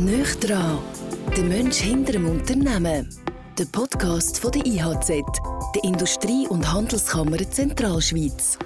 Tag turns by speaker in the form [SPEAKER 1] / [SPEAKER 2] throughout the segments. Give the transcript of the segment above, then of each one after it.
[SPEAKER 1] Nicht dran, der Mensch hinter dem Unternehmen. Der Podcast von der IHZ, der Industrie- und Handelskammer Zentralschweiz.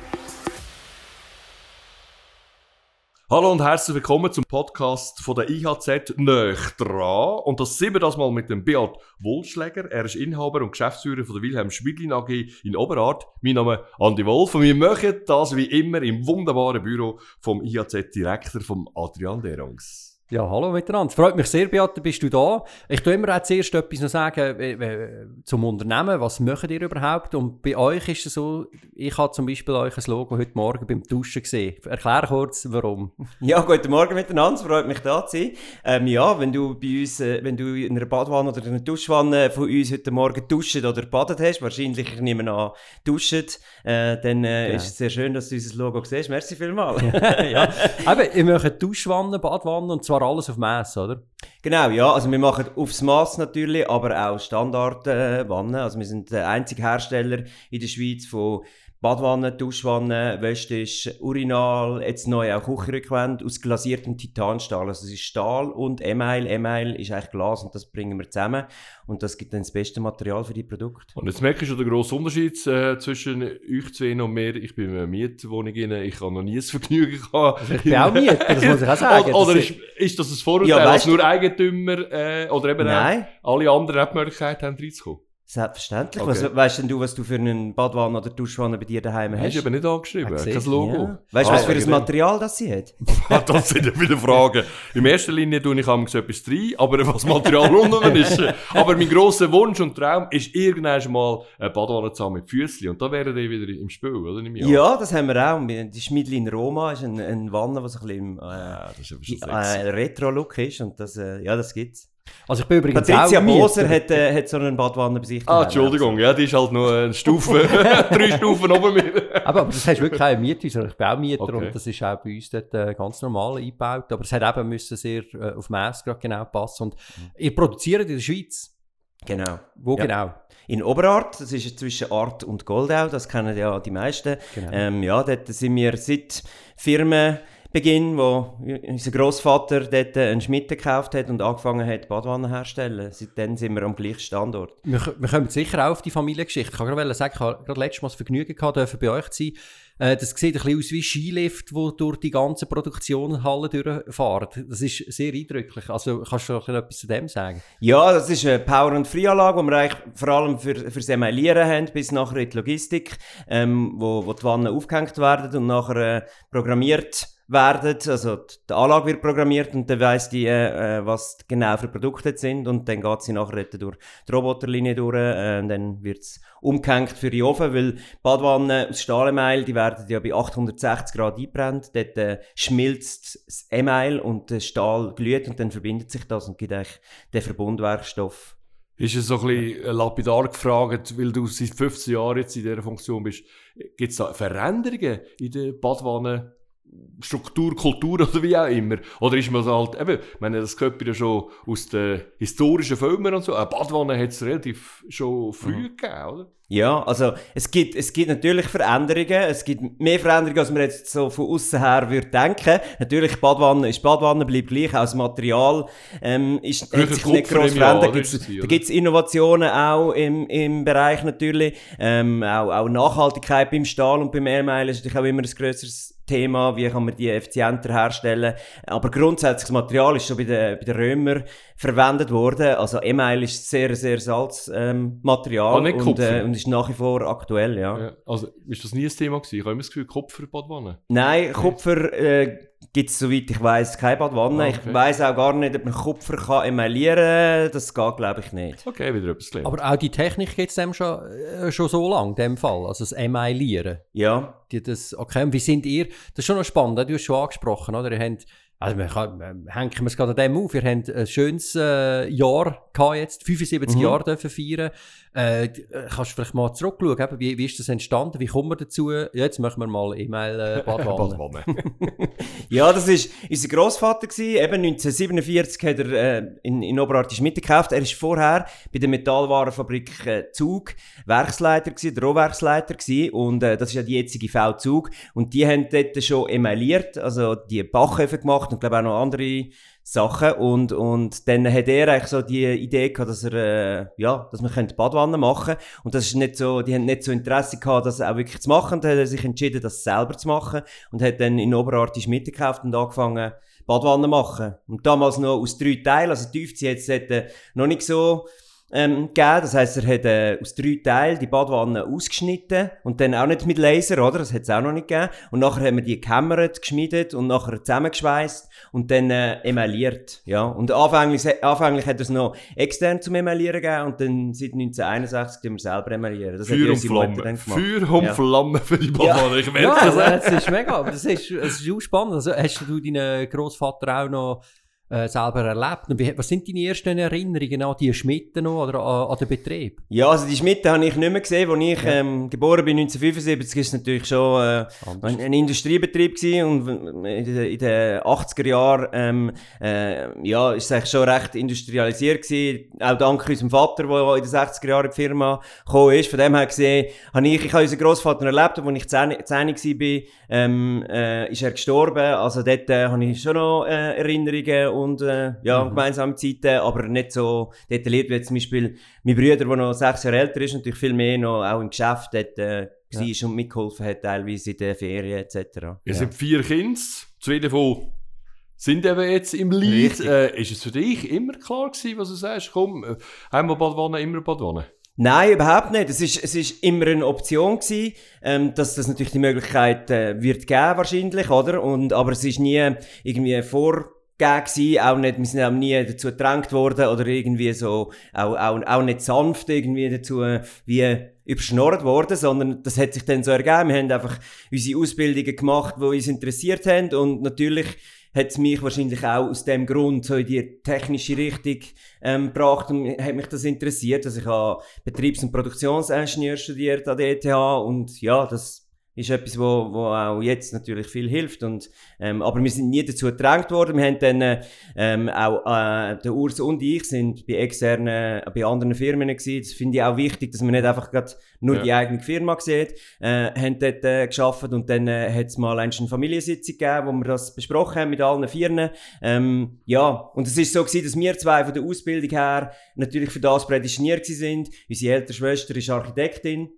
[SPEAKER 2] Hallo und herzlich willkommen zum Podcast von der IHZ Nöch dran. Und das sind wir das mal mit dem Beat Wohlschläger. Er ist Inhaber und Geschäftsführer von der Wilhelm Schmidlin AG in Oberart. Mein Name ist Andi Wolf und wir machen das wie immer im wunderbaren Büro vom IHZ-Direktor, vom Adrian Derungs.
[SPEAKER 3] Ja, hallo miteinander. Freut mich sehr, Beate, bist du da. Ich tue immer auch zuerst etwas noch sagen zum Unternehmen. Was macht ihr überhaupt? Und bei euch ist es so, ich habe zum Beispiel euch ein Logo heute Morgen beim Duschen gesehen. Erklär kurz, warum.
[SPEAKER 4] Ja, guten Morgen miteinander. Freut mich da zu sein. Ähm, ja, wenn du bei uns, äh, wenn du in einer Badwanne oder in einer Duschwanne von uns heute Morgen duscht oder badet hast, wahrscheinlich niemand an duscht, äh, dann äh, ja. ist es sehr schön, dass du unser Logo siehst. Merci vielmals.
[SPEAKER 3] ja, eben, ihr macht Duschwanne, Badwanne und zwar alles auf Mass, oder?
[SPEAKER 4] Genau, ja. Also wir machen aufs Maß natürlich, aber auch Standardwannen. Äh, also wir sind der einzige Hersteller in der Schweiz von Badwanne, Duschwanne, Wäschtisch, Urinal, jetzt neu auch Küchenrückwände aus glasiertem Titanstahl. Also es ist Stahl und Email. Email ist eigentlich Glas und das bringen wir zusammen. Und das gibt dann das beste Material für die Produkte.
[SPEAKER 2] Und jetzt merkst du schon den grossen Unterschied äh, zwischen euch zwei und mir. Ich bin in einer Mietwohnung rein, ich habe noch nie das Vergnügen gehabt.
[SPEAKER 3] Also ich bin auch Mieter, das muss ich auch sagen.
[SPEAKER 2] oder, ist, ist, das ein Vorurteil, ja, dass nur Eigentümer äh, oder eben alle anderen die Möglichkeit haben, reinzukommen?
[SPEAKER 4] Selbstverständlich. Okay. Was, weißt denn du, was du für einen Badwanne oder Duschwanne bei dir daheim hast?
[SPEAKER 2] Hast du aber nicht angeschrieben, kein Logo. Ja.
[SPEAKER 4] Weißt du, ah, was für ein Material das sie hat?
[SPEAKER 2] Ah, das sind ja wieder Fragen. In erster Linie tue ich so etwas rein, aber was Material unten ist. Aber mein grosser Wunsch und Traum ist irgendwann mal eine Badwanne zu haben mit Füßchen. Und da wären die wieder im Spiel, oder?
[SPEAKER 4] Ja, das haben wir auch. Die Schmidlin Roma ist eine, eine Wanne, die so ein bisschen im äh, ja, äh, Retro-Look ist. Und das, äh, ja, das gibt's.
[SPEAKER 3] Also ich bin übrigens
[SPEAKER 4] Patricia Moser hat, äh, hat so einen Badwanne bei sich.
[SPEAKER 2] Ah, Entschuldigung, ja, die ist halt nur eine Stufe, drei Stufen oben mir.
[SPEAKER 3] aber, aber das heißt wirklich keine Miete, sondern ich bin auch Mieter okay. und das ist auch bei uns dort äh, ganz normal eingebaut. Aber es hat eben müssen sehr äh, auf Mass gerade genau passen. Und mhm. ihr produziert in der Schweiz.
[SPEAKER 4] Genau.
[SPEAKER 3] Wo ja. genau?
[SPEAKER 4] In Oberart, das ist zwischen Art und Goldau, das kennen ja die meisten. Genau. Ähm, ja, dort sind wir seit Firmen Beginn, wo unser Großvater dort einen Schmidt gekauft hat und angefangen hat, Badwannen herzustellen. Seitdem sind wir am gleichen Standort.
[SPEAKER 3] Wir, wir kommen sicher auch auf die Familiengeschichte. Ich kann gerade sagen, ich habe gerade letztes Mal das Vergnügen gehabt, dürfen bei euch zu sein. Äh, das sieht ein bisschen aus wie Skilift, wo durch die ganze Produktionshalle durchfahren. Das ist sehr eindrücklich. Also kannst du etwas zu dem sagen?
[SPEAKER 4] Ja, das ist eine Power- und Free-Anlage, die wir eigentlich vor allem für, fürs Emailieren haben, bis nachher in die Logistik, ähm, wo, wo die Wannen aufgehängt werden und nachher äh, programmiert werden, also die Anlage wird programmiert und dann weiss die, äh, äh, was genau für Produkte sind und dann geht sie nachher durch die Roboterlinie durch äh, und dann wird es umgehängt für die Ofen, weil Badwannen aus Stahlemail, die werden ja bei 860 Grad eingebrannt, dort äh, schmilzt das Email und der Stahl glüht und dann verbindet sich das und gibt eigentlich den Verbundwerkstoff.
[SPEAKER 2] Ist es so ein bisschen lapidar gefragt, weil du seit 15 Jahren jetzt in dieser Funktion bist, gibt es da Veränderungen in der Badwanne Struktur, Kultur oder wie auch immer. Oder ist man so halt, eben, ich meine, das gehört ja schon aus den historischen Filmen und so. Eine Badwanne hat es relativ schon früh mhm. gegeben, oder?
[SPEAKER 4] Ja, also es gibt, es gibt natürlich Veränderungen. Es gibt mehr Veränderungen, als man jetzt so von außen her würde denken. Natürlich, Badwanne ist Badwanne, bleibt gleich. Auch das Material ähm, ist, hat sich nicht groß verändert. Da gibt es Innovationen auch im, im Bereich natürlich. Ähm, auch, auch Nachhaltigkeit beim Stahl und beim Airmail ist natürlich auch immer ein grösseres Thema, wie kann man die effizienter herstellen. Aber grundsätzlich das Material ist schon bei den, bei den Römern verwendet worden. Also Email ist sehr, sehr altes ähm, Material
[SPEAKER 2] ah,
[SPEAKER 4] und, äh, und ist nach wie vor aktuell, ja. ja.
[SPEAKER 2] Also ist das nie ein Thema gewesen? Ich habe immer das Gefühl, Kupfer Badwanne.
[SPEAKER 4] Nein, Kupfer äh, gibt es, soweit ich weiß keine Badwanne. Ah, okay. Ich weiß auch gar nicht, ob man Kupfer kann emaillieren kann. Das geht, glaube ich, nicht.
[SPEAKER 2] Okay, wieder etwas gelernt.
[SPEAKER 3] Aber auch die Technik gibt es dem schon, äh, schon so lange, in dem Fall, also das Emailieren.
[SPEAKER 4] Ja.
[SPEAKER 3] Die das, okay, und wie sind ihr, das ist schon noch spannend, du hast schon angesprochen, oder? Ihr habt also wir, kann, hängen wir es gerade an dem auf. Wir haben ein schönes äh, Jahr gehabt jetzt, 75 mhm. Jahre dürfen feiern. Äh, kannst du vielleicht mal zurückschauen, eben, wie, wie ist das entstanden? Wie kommen wir dazu? Jetzt machen wir mal E-Mail äh, Badwanne.
[SPEAKER 4] ja, das war unser Grossvater gewesen. Eben 1947 hat er äh, in, in Oberartisch mitgekauft. Er war vorher bei der Metallwarenfabrik äh, Zug Werksleiter gewesen, der Rohwerksleiter gewesen. Und äh, das ist ja die jetzige V-Zug. Und die haben dort schon emailliert, also die Bachöfen gemacht gemacht und glaube auch noch andere Sachen. Und, und dann hat er eigentlich so die Idee gehabt, dass er, äh, ja, dass man könnte Badwanne machen Und das ist nicht so, die haben nicht so Interesse gehabt, das auch wirklich zu machen. Dann hat er sich entschieden, das selber zu machen und hat dann in Oberartisch mitgekauft und angefangen, Badwanne machen. Und damals noch aus drei Teilen, also die Tiefzee jetzt noch nicht so ähm, gegeben. Das heisst, er hat äh, aus drei Teilen die Badwanne ausgeschnitten und dann auch nicht mit Laser, oder? Das hat es auch noch nicht gegeben. Und nachher haben wir die gehämmert, geschmiedet und nachher zusammengeschweißt und dann äh, emailliert. Ja. Und anfänglich, anfänglich hat er es noch extern zum Emaillieren gegeben und dann seit 1961 tun wir selber emaillieren. Das
[SPEAKER 2] Feuer und Flamme. Feuer und ja. Flamme für die Badwanne. Ja.
[SPEAKER 3] Ich merke ja, also, das ist mega. Aber das ist, das ist auch spannend. Also, hast du deinen Großvater auch noch äh, selber erlebt. Und wie, was sind deine ersten Erinnerungen an die Schmiede noch oder an, an den Betrieb?
[SPEAKER 4] Ja, also die Schmiede habe ich nicht mehr gesehen. Als ich ja. ähm, geboren bin 1975, war es natürlich schon äh, ein, ein, Industriebetrieb gewesen. und in den, in den 80er Jahren ähm, äh, ja, ist es eigentlich schon recht industrialisiert gewesen. Auch dank unserem Vater, der in den 60er Jahren in die Firma gekommen ist. Von dem her gesehen, habe ich, ich habe unseren Großvater erlebt, als ich 10, 10 war, ähm, äh, ist er gestorben. Also dort äh, habe ich schon noch äh, Erinnerungen und äh, ja, mhm. gemeinsame Zeiten, aber nicht so detailliert wie zum Beispiel mein Bruder, der noch sechs Jahre älter ist, natürlich viel mehr noch auch im Geschäft dort, äh, ja. war und mitgeholfen hat, teilweise in den Ferien etc.
[SPEAKER 2] Ihr ja. sind vier Kinder, zwei davon sind eben jetzt im Lied. Äh, ist es für dich immer klar gewesen, was du sagst? Komm, äh, einmal Badwanne, immer Badwanne?
[SPEAKER 4] Nein, überhaupt nicht. Es ist, es ist immer eine Option gewesen, ähm, dass das natürlich die Möglichkeit äh, wird geben wahrscheinlich, oder? Und, aber es ist nie irgendwie vor gewesen, auch nicht, wir sind auch nie dazu gedrängt worden oder irgendwie so, auch, auch, auch nicht sanft irgendwie dazu wie überschnorrt worden, sondern das hat sich dann so ergeben. Wir haben einfach unsere Ausbildungen gemacht, die uns interessiert haben und natürlich hat es mich wahrscheinlich auch aus dem Grund so in die technische Richtung ähm, gebracht und hat mich das interessiert. Also ich habe Betriebs- und Produktionsingenieur studiert an der ETH und ja, das ist etwas, wo, wo auch jetzt natürlich viel hilft. Und, ähm, aber wir sind nie dazu gedrängt worden. Wir haben dann ähm, auch, äh, der Urs und ich sind bei externen, bei anderen Firmen gewesen. Das finde ich auch wichtig, dass man nicht einfach grad nur ja. die eigene Firma sieht. Äh, haben dort äh, geschafft und dann äh, hat es mal eine Familiensitzung gegeben, wo wir das besprochen haben mit allen Firmen. Ähm, ja, und es ist so gewesen, dass wir zwei von der Ausbildung her natürlich für das prädestiniert sind. Unsere ältere Schwester ist Architektin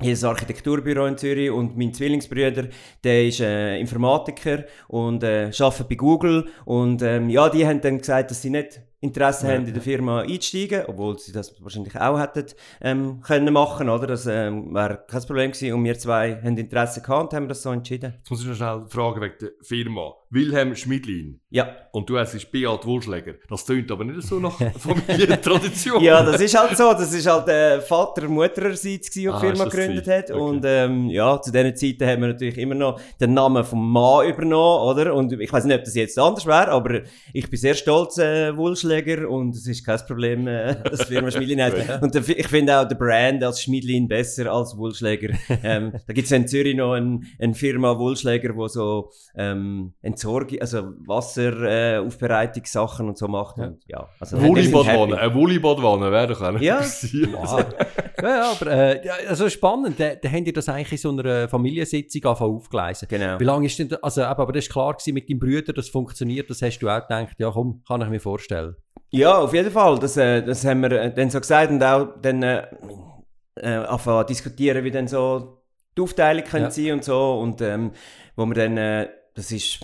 [SPEAKER 4] hier ist ein Architekturbüro in Zürich und mein Zwillingsbruder, der ist äh, Informatiker und äh, arbeitet bei Google und ähm, ja, die haben dann gesagt, dass sie nicht Interesse ja. haben, in der Firma einzusteigen, obwohl sie das wahrscheinlich auch hätten ähm, können machen, oder? Das ähm, wäre kein Problem gewesen und wir zwei haben Interesse gehabt und haben das so entschieden.
[SPEAKER 2] Jetzt muss ich noch schnell fragen wegen der Firma. Wilhelm Schmidlin.
[SPEAKER 4] Ja.
[SPEAKER 2] Und du heißt Beat Wohlschläger. Das tönt aber nicht so nach Familientradition.
[SPEAKER 4] ja, das ist halt so. Das ist halt äh, Vater Muttererseits, der ah, die Firma gegründet hat. Okay. Und ähm, ja, zu diesen Zeiten haben wir natürlich immer noch den Namen vom Mann übernommen, oder? Und ich weiß nicht, ob das jetzt anders wäre, aber ich bin sehr stolz, äh, Wohlschläger und es ist kein Problem, äh, dass die Firma Schmidlin heißt. und ich finde auch der Brand als Schmidlin besser als Wohlschläger. ähm, da gibt es in Zürich noch eine ein Firma Wohlschläger, wo so ähm, Entsorgung, also Wasseraufbereitungssachen äh, und so macht. Ja. Und, ja, also
[SPEAKER 2] Wollibadwanne, eine Wollibadwanne wäre doch eine.
[SPEAKER 4] Ja.
[SPEAKER 3] wow. ja, ja, aber äh, also spannend, da, da habt ihr das eigentlich in so einer Familiensitzung aufgeleisen.
[SPEAKER 4] Genau.
[SPEAKER 3] Wie lange ist denn, also aber das ist klar gewesen mit deinem Bruder, das funktioniert, das hast du auch gedacht, ja komm, kann ich mir vorstellen.
[SPEAKER 4] Ja, auf jeden Fall, das, äh, das haben wir äh, dann so gesagt und auch dann äh, äh, diskutieren, wie dann so die Aufteilung können ja. sein und so und ähm, wo wir dann, äh, das ist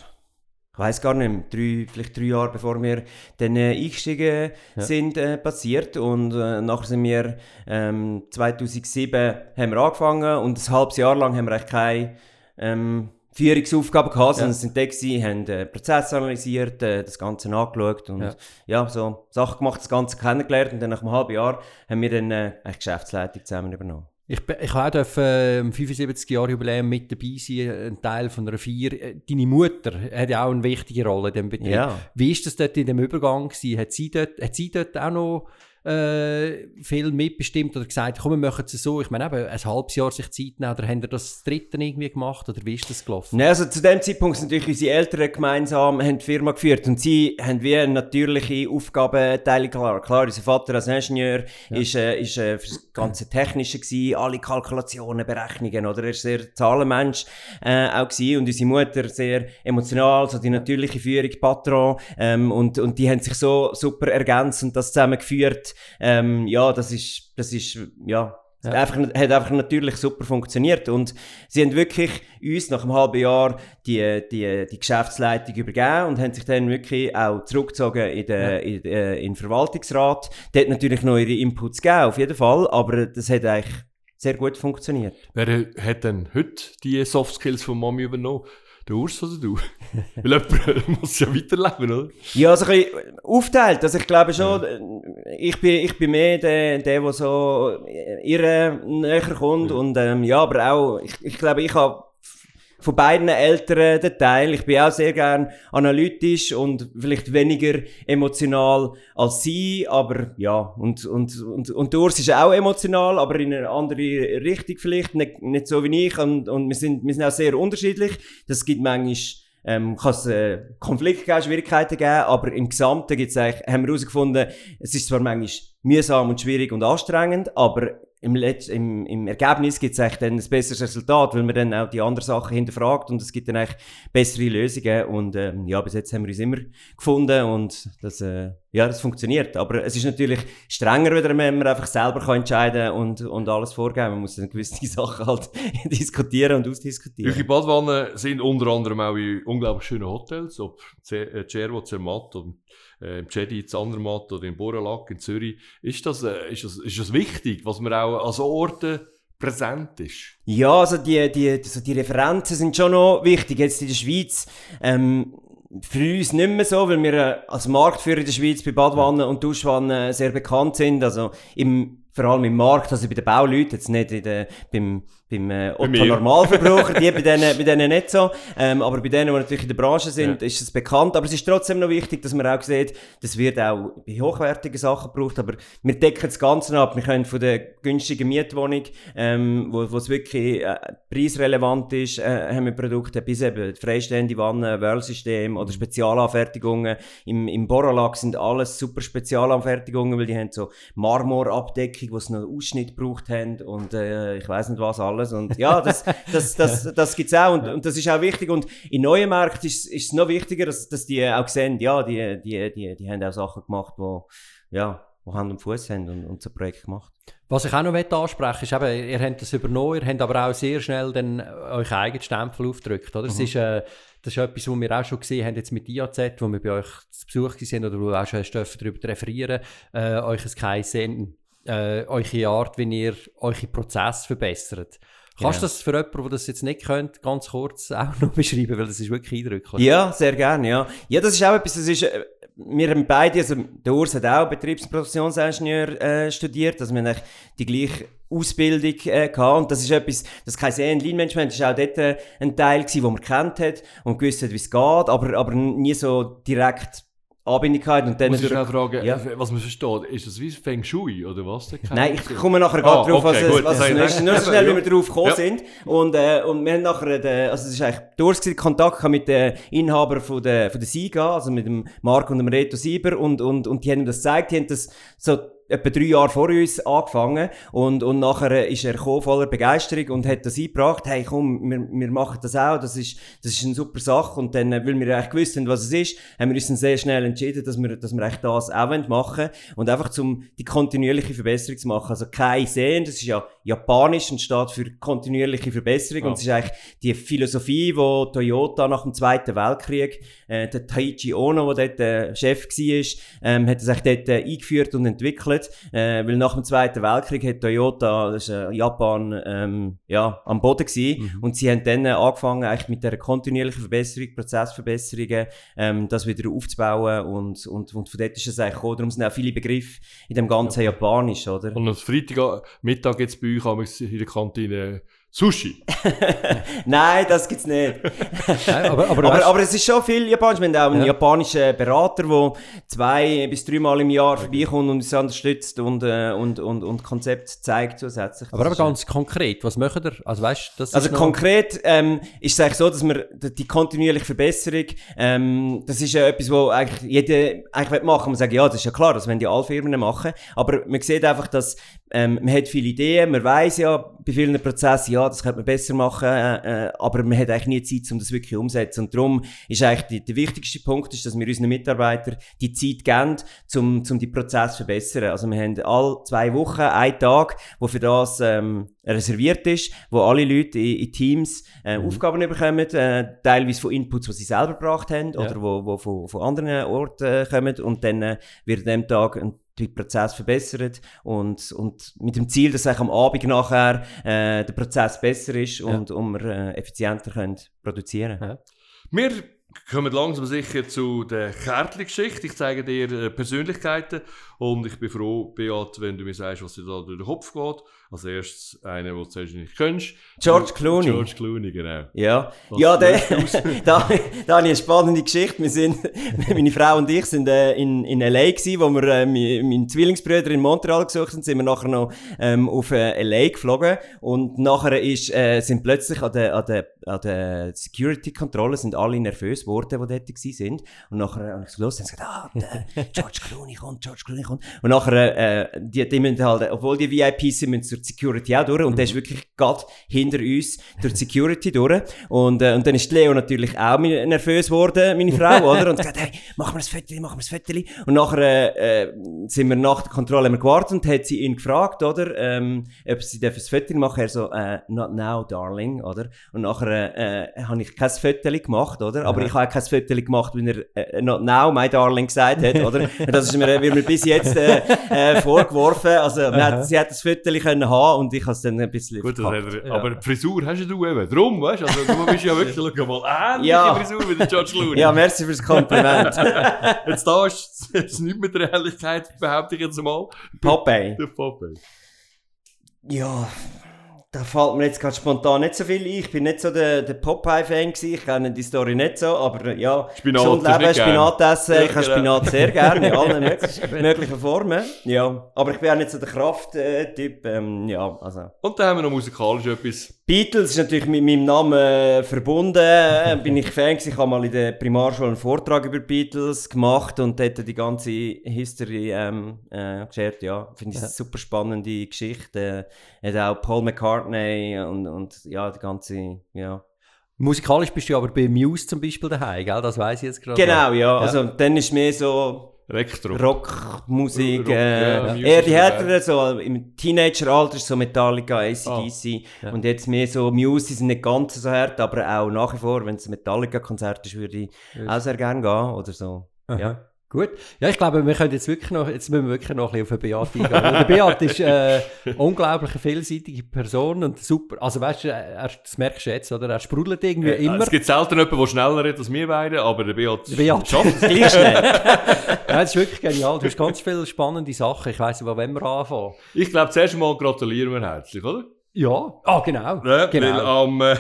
[SPEAKER 4] ich weiß gar nicht mehr, drei, vielleicht drei Jahre bevor wir dann äh, eingestiegen ja. sind, äh, passiert. Und äh, nachher sind wir, ähm, 2007 haben wir angefangen und ein halbes Jahr lang haben wir eigentlich keine ähm, Führungsaufgaben gehabt, sondern ja. sind da gewesen, haben äh, Prozess analysiert, äh, das Ganze angeschaut und ja. ja. so Sachen gemacht, das Ganze kennengelernt und dann nach einem halben Jahr haben wir dann äh, eigentlich Geschäftsleitung zusammen übernommen.
[SPEAKER 3] Ich, ich auch äh, im 75 Jahre Jubiläum mit dabei sein, ein Teil von einer Vier. Äh, deine Mutter hat ja auch eine wichtige Rolle in diesem Betrieb.
[SPEAKER 4] Ja.
[SPEAKER 3] Wie ist das dort in dem Übergang gewesen? Hat sie dort, hat sie dort auch noch äh, viel mitbestimmt oder gesagt, komm, wir machen es so. Ich meine, eben ein halbes Jahr sich Zeit nehmen, oder haben ihr das, das dritte irgendwie gemacht oder wie ist das gelaufen?
[SPEAKER 4] Nein, also zu dem Zeitpunkt sind natürlich unsere Eltern gemeinsam haben die Firma geführt und sie haben wie eine natürliche Aufgabenteilung klar. Klar, unser Vater als Ingenieur ja. ist, äh, ist äh, für das ganze Technische gewesen, alle Kalkulationen, Berechnungen, oder? Er ist sehr Zahlenmensch äh, auch gewesen und unsere Mutter sehr emotional, so die natürliche Führung, Patron ähm, und, und die haben sich so super ergänzt und das zusammengeführt ähm, ja, das ist, das ist, ja, ja. Einfach, hat einfach natürlich super funktioniert. Und sie haben wirklich uns nach einem halben Jahr die, die, die Geschäftsleitung übergeben und haben sich dann wirklich auch zurückgezogen in den, ja. in, äh, in den Verwaltungsrat. Dort natürlich noch ihre Inputs gegeben, auf jeden Fall. Aber das hat eigentlich sehr gut funktioniert.
[SPEAKER 2] Wer hat denn heute die Soft Skills von Mami übernommen? Der Urs oder du? Weil jemand muss ja weiterleben, oder?
[SPEAKER 4] Ja, also ein bisschen aufteilt. Also ich glaube schon, ich bin, ich bin mehr der, der, der so ihr näher kommt. Ja. Und ähm, ja, aber auch, ich, ich glaube, ich habe von beiden Eltern den Teil. Ich bin auch sehr gern analytisch und vielleicht weniger emotional als sie, aber ja, und, und, und, und Urs ist auch emotional, aber in eine andere Richtung vielleicht, nicht, nicht so wie ich und, und wir sind, wir sind auch sehr unterschiedlich. Das gibt manchmal ähm, kann es äh, Konflikte geben, Schwierigkeiten geben, aber im Gesamten gibt's eigentlich, haben wir herausgefunden, es ist zwar manchmal mühsam und schwierig und anstrengend, aber im, im, im Ergebnis gibt es eigentlich dann ein besseres Resultat, weil man dann auch die anderen Sachen hinterfragt und es gibt dann eigentlich bessere Lösungen und ähm, ja, bis jetzt haben wir uns immer gefunden und das, äh, ja, das funktioniert. Aber es ist natürlich strenger, wenn man einfach selber kann entscheiden und, und alles vorgeben. Man muss dann gewisse Sachen halt diskutieren und ausdiskutieren.
[SPEAKER 2] Eure Badwannen sind unter anderem auch in unglaublich schönen Hotels, ob Cervo, Zermatt oder äh, im Jedi in Zandermatt oder im Borelag in Zürich. Ist das, äh, ist, das, ist das wichtig, was man auch an so Orten präsent ist?
[SPEAKER 4] Ja, also die, die, also die Referenzen sind schon noch wichtig. Jetzt in der Schweiz, ähm, für uns nicht mehr so, weil wir äh, als Marktführer in der Schweiz bei Badwannen und Duschwannen sehr bekannt sind. Also im, vor allem im Markt, also bei den Bauleuten, jetzt nicht in der, beim, beim äh, Otto-Normalverbraucher, die bei denen, bei denen nicht so. Ähm, aber bei denen, die natürlich in der Branche sind, ja. ist es bekannt. Aber es ist trotzdem noch wichtig, dass man auch sieht, das wird auch bei hochwertigen Sachen gebraucht. Aber wir decken das Ganze ab. Wir können von der günstigen Mietwohnung, ähm, wo, es wirklich äh, preisrelevant ist, äh, haben wir Produkte bis eben freistehende Wannen, Wörlsystem oder Spezialanfertigungen. Im, im Boralag sind alles super Spezialanfertigungen, weil die haben so Marmorabdeckung, wo es noch Ausschnitt gebraucht haben und äh, ich weiß nicht was alles alles. Und ja, das, das, das, das, das gibt es auch und, und das ist auch wichtig. Und in neuen Märkten ist, ist es noch wichtiger, dass, dass die auch sehen, ja, die, die, die, die haben auch Sachen gemacht, wo, ja, wo Hand und Fuß haben und, und so ein Projekt gemacht.
[SPEAKER 3] Was ich auch noch ansprechen ist, eben, ihr habt das übernommen, ihr habt aber auch sehr schnell dann euch eigenen Stempel aufgedrückt, oder? Mhm. Es ist, äh, das ist etwas, was wir auch schon gesehen haben jetzt mit IAZ, wo wir bei euch zu Besuch sind oder wo wir auch schon darüber referieren, äh, euch ein Kaizen äh, eure Art, wie ihr eure Prozesse verbessert. Kannst du genau. das für jemanden, der das jetzt nicht kennt, ganz kurz auch noch beschreiben, weil das ist wirklich eindrücklich.
[SPEAKER 4] Ja, sehr gerne, ja. Ja, das ist auch etwas, das ist, äh, wir haben beide, also der Urs hat auch Betriebsprofessionsingenieur äh, studiert, also wir haben die gleiche Ausbildung äh, gehabt und das ist etwas, das kann sehen, Lean Management ist auch dort äh, ein Teil gewesen, wo man kennt hat und gewusst hat, wie es geht, aber, aber nie so direkt Anbindung und dann...
[SPEAKER 2] Muss ich schnell fragen, ja. was man versteht, ist das wie Feng Shui oder was?
[SPEAKER 4] Nein, ich komme nachher ah, drauf, okay, was, was es ist. Nur so schnell, wie wir drauf gekommen ja. sind. Und, äh, und wir haben nachher, den, also es ist eigentlich durch Kontakt mit den Inhabern von der, von der SIGA, also mit dem Marc und dem Reto Sieber und, und, und die haben das gezeigt, die haben das so etwa drei Jahre vor uns angefangen und, und nachher ist er gekommen, voller Begeisterung und hat das eingebracht, hey komm, wir, wir machen das auch, das ist, das ist eine super Sache. Und dann, weil wir eigentlich gewusst haben, was es ist, haben wir uns dann sehr schnell entschieden, dass wir, dass wir eigentlich das auch machen. Wollen und einfach zum die kontinuierliche Verbesserung zu machen, also kein Sehen, das ist ja japanisch und steht für kontinuierliche Verbesserung ja. und es ist eigentlich die Philosophie, wo Toyota nach dem Zweiten Weltkrieg, äh, der Taichi Ono, der dort der Chef war, ähm, hat das eigentlich dort äh, eingeführt und entwickelt äh, weil nach dem Zweiten Weltkrieg hat Toyota, das ist, äh, Japan, ähm, ja, am Boden gewesen, mhm. und sie haben dann angefangen eigentlich mit der kontinuierlichen Verbesserung, Prozessverbesserungen, ähm, das wieder aufzubauen und, und, und von dort ist es eigentlich gekommen, darum sind auch viele Begriffe in dem ganzen ja. Japanisch, oder?
[SPEAKER 2] Und am Freitag Mittag jetzt bei euch in der Kantine Sushi.
[SPEAKER 4] Nein, das gibt's nicht.
[SPEAKER 3] Ja, aber, aber,
[SPEAKER 4] Aber, aber es ist schon viel Japanisch. Wir haben auch einen
[SPEAKER 3] Ja.
[SPEAKER 4] japanischen Berater, der zwei bis dreimal im Jahr vorbeikommt und uns unterstützt und, äh, und, und, und Konzept zeigt zusätzlich.
[SPEAKER 3] aber, aber ganz konkret, was macht ihr? Also weißt das
[SPEAKER 4] Also konkret ähm, ist es eigentlich so, dass wir die kontinuierliche Verbesserung, ähm, das ist ja etwas, wo eigentlich jeder eigentlich will machen. Man sagt, ja, das ist ja klar, das wollen die alle Firmen machen. Aber man sieht einfach, dass ähm, man hat viele Ideen, man weiß ja bei vielen Prozessen, ja, das könnte man besser machen, äh, äh, aber man hat eigentlich nie Zeit, um das wirklich umzusetzen. Und darum ist eigentlich die, der wichtigste Punkt, ist, dass wir unseren Mitarbeitern die Zeit geben, um, um die Prozesse zu verbessern. Also wir haben alle zwei Wochen einen Tag, wo für das ähm, reserviert ist, wo alle Leute in, in Teams äh, Aufgaben bekommen, äh, teilweise von Inputs, die sie selber gebracht haben
[SPEAKER 3] Ja.
[SPEAKER 4] oder wo, wo von, von anderen Orten äh, kommen und dann äh, wird an dem Tag ein der Prozess verbessert und, und mit dem Ziel, dass eigentlich am Abend nachher äh, der Prozess besser ist und, und wir äh, effizienter können produzieren
[SPEAKER 3] Ja.
[SPEAKER 2] Wir kommen langsam sicher zu der Kärtli-Geschichte. Ich zeige dir äh, Persönlichkeiten und ich bin froh, Beat, wenn du mir sagst, was dir da durch den Kopf geht. Als erstes einer, den du zuerst nicht kennst.
[SPEAKER 4] George Clooney.
[SPEAKER 2] George Clooney, genau.
[SPEAKER 4] Ja, ja der, da, da habe ich eine spannende Geschichte. Wir sind, meine Frau und ich sind äh, in, in L.A. gewesen, wo wir äh, meinen Zwillingsbrüder in Montreal gesucht haben, sind wir nachher noch ähm, auf äh, L.A. geflogen und nachher ist, äh, sind plötzlich an der, an der, an der Security-Kontrolle sind alle nervös geworden, die dort sind und nachher habe ich so los und gesagt, ah, der George Clooney kommt, George Clooney kommt und nachher, äh, die, die müssen halt, obwohl die VIPs sind, müssen durch die Security auch durch und der ist wirklich gerade hinter uns durch die Security durch und, äh, und dann ist Leo natürlich auch nervös geworden, meine Frau, oder? Und gesagt, hey, machen wir ein Foto, machen wir ein Foto. Und nachher äh, äh, sind wir nach der Kontrolle haben gewartet und hat sie ihn gefragt, oder? Ähm, ob sie ein Foto machen Er so, äh, not now, darling, oder? Und nachher äh, habe ich kein Foto gemacht, oder? Aber ich habe auch kein Foto gemacht, wenn er äh, not now, my darling gesagt hat, oder? Und das ist mir, wird mir bis jetzt äh, äh, vorgeworfen. Also, hat, sie hat das Foto können haben und ich habe es dann ein bisschen
[SPEAKER 2] Gut, das hat er,
[SPEAKER 3] Ja.
[SPEAKER 2] aber Frisur hast du eben. Drum, weißt du? Also, du bist ja wirklich, schau mal, ähnliche
[SPEAKER 4] Ja.
[SPEAKER 2] Frisur wie der George Clooney.
[SPEAKER 4] Ja, merci fürs Kompliment.
[SPEAKER 2] Jetzt da ist es nicht mit der Ehrlichkeit, behaupte ich jetzt mal.
[SPEAKER 4] Popeye.
[SPEAKER 2] Der Popeye.
[SPEAKER 4] Ja, da fällt mir jetzt gerade spontan nicht so viel ein. Ich bin nicht so der, der Popeye-Fan. Ich kenne die Story nicht so, aber äh, ja.
[SPEAKER 2] Spinat
[SPEAKER 4] gesund leben,
[SPEAKER 2] gern.
[SPEAKER 4] Spinat essen.
[SPEAKER 2] Ja,
[SPEAKER 4] ich habe
[SPEAKER 2] genau.
[SPEAKER 4] Spinat sehr gerne, in allen möglichen, möglichen Formen. Ja, aber ich bin auch nicht so der Kraft-Typ. Ähm, ja, also.
[SPEAKER 2] Und dann haben wir noch musikalisch etwas.
[SPEAKER 4] Beatles ist natürlich mit meinem Namen äh, verbunden. Äh, bin ich Fan gewesen. Ich habe mal in der Primarschule einen Vortrag über Beatles gemacht und dort die ganze History ähm, äh, geschert. Ja, finde ich eine super spannende Geschichte. Äh, hat auch Paul McCartney und, und ja, die ganze, ja.
[SPEAKER 3] Musikalisch bist du aber bei Muse zum Beispiel daheim, gell? Das weiß ich jetzt gerade.
[SPEAKER 4] Genau, ja. Also dann ist mehr so
[SPEAKER 2] Elektro.
[SPEAKER 4] Rockmusik,
[SPEAKER 2] Rock,
[SPEAKER 4] äh,
[SPEAKER 2] ja,
[SPEAKER 4] eher die härteren, so im Teenageralter ist so Metallica, ACDC
[SPEAKER 3] Ja.
[SPEAKER 4] und jetzt mehr so Muse, sind nicht ganz so hart, aber auch nach wie vor, wenn es ein Metallica-Konzert ist, würde ich
[SPEAKER 3] Ja.
[SPEAKER 4] auch sehr gerne gehen oder so.
[SPEAKER 3] Aha.
[SPEAKER 4] Ja.
[SPEAKER 3] Gut. Ja, ich glaube, wir können jetzt wirklich noch, jetzt müssen wir wirklich noch ein bisschen auf den Beat eingehen. Weil der Beat ist äh, eine unglaublich vielseitige Person und super. Also weißt du, er, das merkst du jetzt, oder? Er sprudelt irgendwie
[SPEAKER 2] Äh,
[SPEAKER 3] immer.
[SPEAKER 2] Es gibt selten jemanden, der schneller redet als wir beide, aber der Beat,
[SPEAKER 3] Der Beat.
[SPEAKER 2] schafft es.
[SPEAKER 4] Gleich schnell.
[SPEAKER 3] Ja, das ist wirklich genial. Du hast ganz viele spannende Sachen. Ich weiss nicht, wo wollen wir anfangen?
[SPEAKER 2] Ich glaube, zuerst einmal gratulieren wir herzlich, oder?
[SPEAKER 3] Ja. Ah, genau.
[SPEAKER 2] Ja, Weil
[SPEAKER 3] genau.
[SPEAKER 2] am äh,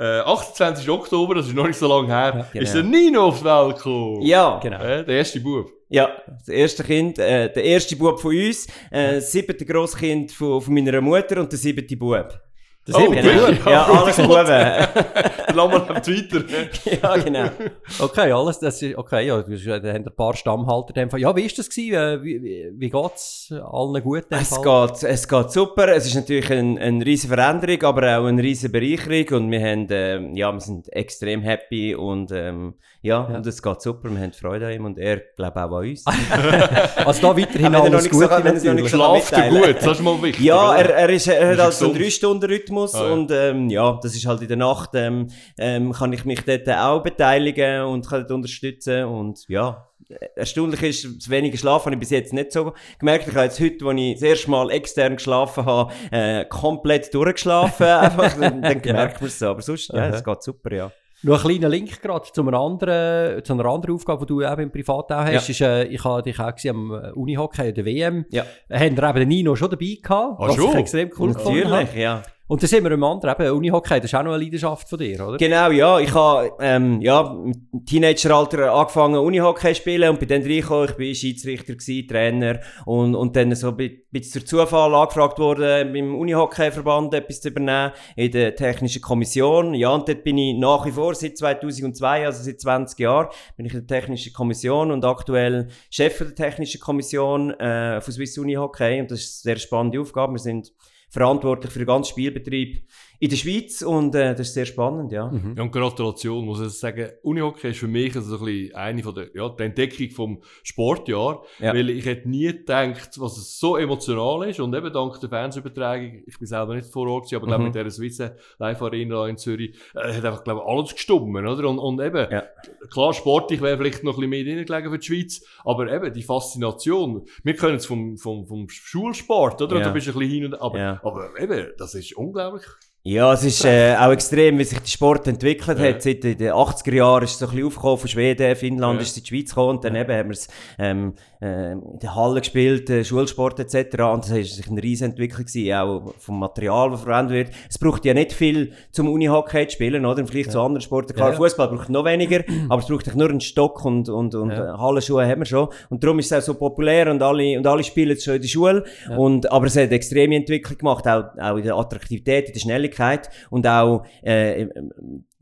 [SPEAKER 2] äh, 28. Oktober, das ist noch nicht so lange her,
[SPEAKER 4] Ja,
[SPEAKER 2] ist
[SPEAKER 4] genau.
[SPEAKER 2] der Nino auf die Welt gekommen.
[SPEAKER 4] Ja,
[SPEAKER 3] Genau.
[SPEAKER 2] Äh, der erste Bub.
[SPEAKER 4] ja, das erste Kind, äh, der erste Bub von uns, äh, das siebte Grosskind von, von meiner Mutter und der siebte Bub.
[SPEAKER 3] Das
[SPEAKER 2] oh, okay.
[SPEAKER 3] ja,
[SPEAKER 4] ja, alles gut.
[SPEAKER 2] Lass mal auf Twitter.
[SPEAKER 4] ja, genau.
[SPEAKER 3] Okay, alles, das ist, okay, ja, da haben ein paar Stammhalter. Dem Fall. Ja, wie ist das gewesen? Äh, wie, wie, wie geht's allen gut?
[SPEAKER 4] Es
[SPEAKER 3] Fall?
[SPEAKER 4] geht, es geht super. Es ist natürlich eine, eine riesige Veränderung, aber auch eine riesige Bereicherung und wir haben, ähm, ja, wir sind extrem happy und, ähm, ja,
[SPEAKER 3] ja,
[SPEAKER 4] und es geht super. Wir haben Freude an ihm und er, glaube auch an uns.
[SPEAKER 3] also da weiterhin alles Gute.
[SPEAKER 2] Schlaft er gut? Das ist mal wichtig.
[SPEAKER 4] Ja, er, er, ist, er hat also drei Stunden
[SPEAKER 2] Rhythmus.
[SPEAKER 4] Rhythmus
[SPEAKER 2] ah, ja.
[SPEAKER 4] und ähm, ja, das ist halt in der Nacht, ähm, ähm, kann ich mich dort auch beteiligen und kann dort unterstützen und ja. Erstaunlich ist, zu wenig geschlafen habe ich bis jetzt nicht so gemerkt. Ich habe jetzt heute, als ich das erste Mal extern geschlafen habe, äh, komplett durchgeschlafen. Einfach, dann, dann ja. merkt man es so. Aber sonst, ja, es geht super, ja.
[SPEAKER 3] Noch ein kleiner Link gerade zu einer anderen, zu einer anderen Aufgabe, die du eben im Privat auch hast.
[SPEAKER 4] Ja.
[SPEAKER 3] Ist, äh, ich habe dich auch gesehen am äh, Unihockey, der WM.
[SPEAKER 4] Ja.
[SPEAKER 3] Haben wir eben den Nino schon dabei gehabt.
[SPEAKER 2] Ah,
[SPEAKER 3] was
[SPEAKER 2] schon?
[SPEAKER 3] extrem cool gefunden
[SPEAKER 4] Natürlich, ja.
[SPEAKER 3] Und dann sind wir im anderen, eben Unihockey, das ist auch noch eine Leidenschaft von dir, oder?
[SPEAKER 4] Genau, ja. Ich habe ähm, ja, im Teenageralter angefangen Unihockey zu spielen und bin dann reingekommen. Ich war Schiedsrichter, gewesen, Trainer und, und dann so ein bisschen zur Zufall angefragt worden, beim Unihockey-Verband etwas zu übernehmen, in der technischen Kommission. Ja, und dort bin ich nach wie vor seit 2002, also seit 20 Jahren, bin ich in der technischen Kommission und aktuell Chef der technischen Kommission äh, von Swiss Unihockey und das ist eine sehr spannende Aufgabe. Wir sind verantwortlich für den ganzen Spielbetrieb in der Schweiz und äh, das ist sehr spannend, ja.
[SPEAKER 2] Mhm. Ja, und Gratulation, muss ich sagen. Unihockey ist für mich also ein bisschen eine von der, ja, die Entdeckung vom Sportjahr,
[SPEAKER 4] Ja.
[SPEAKER 2] weil ich hätte nie gedacht, was es so emotional ist und eben dank der Fernsehübertragung, ich bin selber nicht vor Ort gewesen, aber glaube
[SPEAKER 4] Mhm.
[SPEAKER 2] mit dieser Swiss Live Arena in Zürich, äh, hat einfach, glaube ich, alles gestummen, oder? Und, und eben,
[SPEAKER 4] Ja.
[SPEAKER 2] klar, sportlich wäre vielleicht noch ein bisschen mehr gelegen für die Schweiz, aber eben die Faszination, wir können es vom, vom, vom Schulsport, oder?
[SPEAKER 4] Ja.
[SPEAKER 2] Da bist du ein bisschen hin und aber,
[SPEAKER 4] Ja.
[SPEAKER 2] aber eben, das ist unglaublich.
[SPEAKER 4] Ja, es ist äh, auch extrem, wie sich der Sport entwickelt
[SPEAKER 2] Ja.
[SPEAKER 4] hat. Seit den 80er Jahren ist es so ein bisschen aufgekommen von Schweden, Finnland
[SPEAKER 2] Ja.
[SPEAKER 4] ist es in die Schweiz gekommen und dann eben haben wir es ähm, äh, in der Halle gespielt, äh, Schulsport etc. Und das ist eine riesen Entwicklung gewesen, auch vom Material, das verwendet wird. Es braucht ja nicht viel zum Unihockey zu spielen, oder? Im Vergleich zu anderen Sporten. Klar,
[SPEAKER 3] Ja, ja.
[SPEAKER 4] Fußball braucht noch weniger, aber es braucht nur einen Stock und, und, und
[SPEAKER 3] Ja.
[SPEAKER 4] Hallenschuhe haben wir schon. Und darum ist es auch so populär und alle, und alle spielen es schon in der Schule. Und, aber es hat eine extreme Entwicklung gemacht, auch, auch in der Attraktivität, in der Schnelligkeit und auch, äh,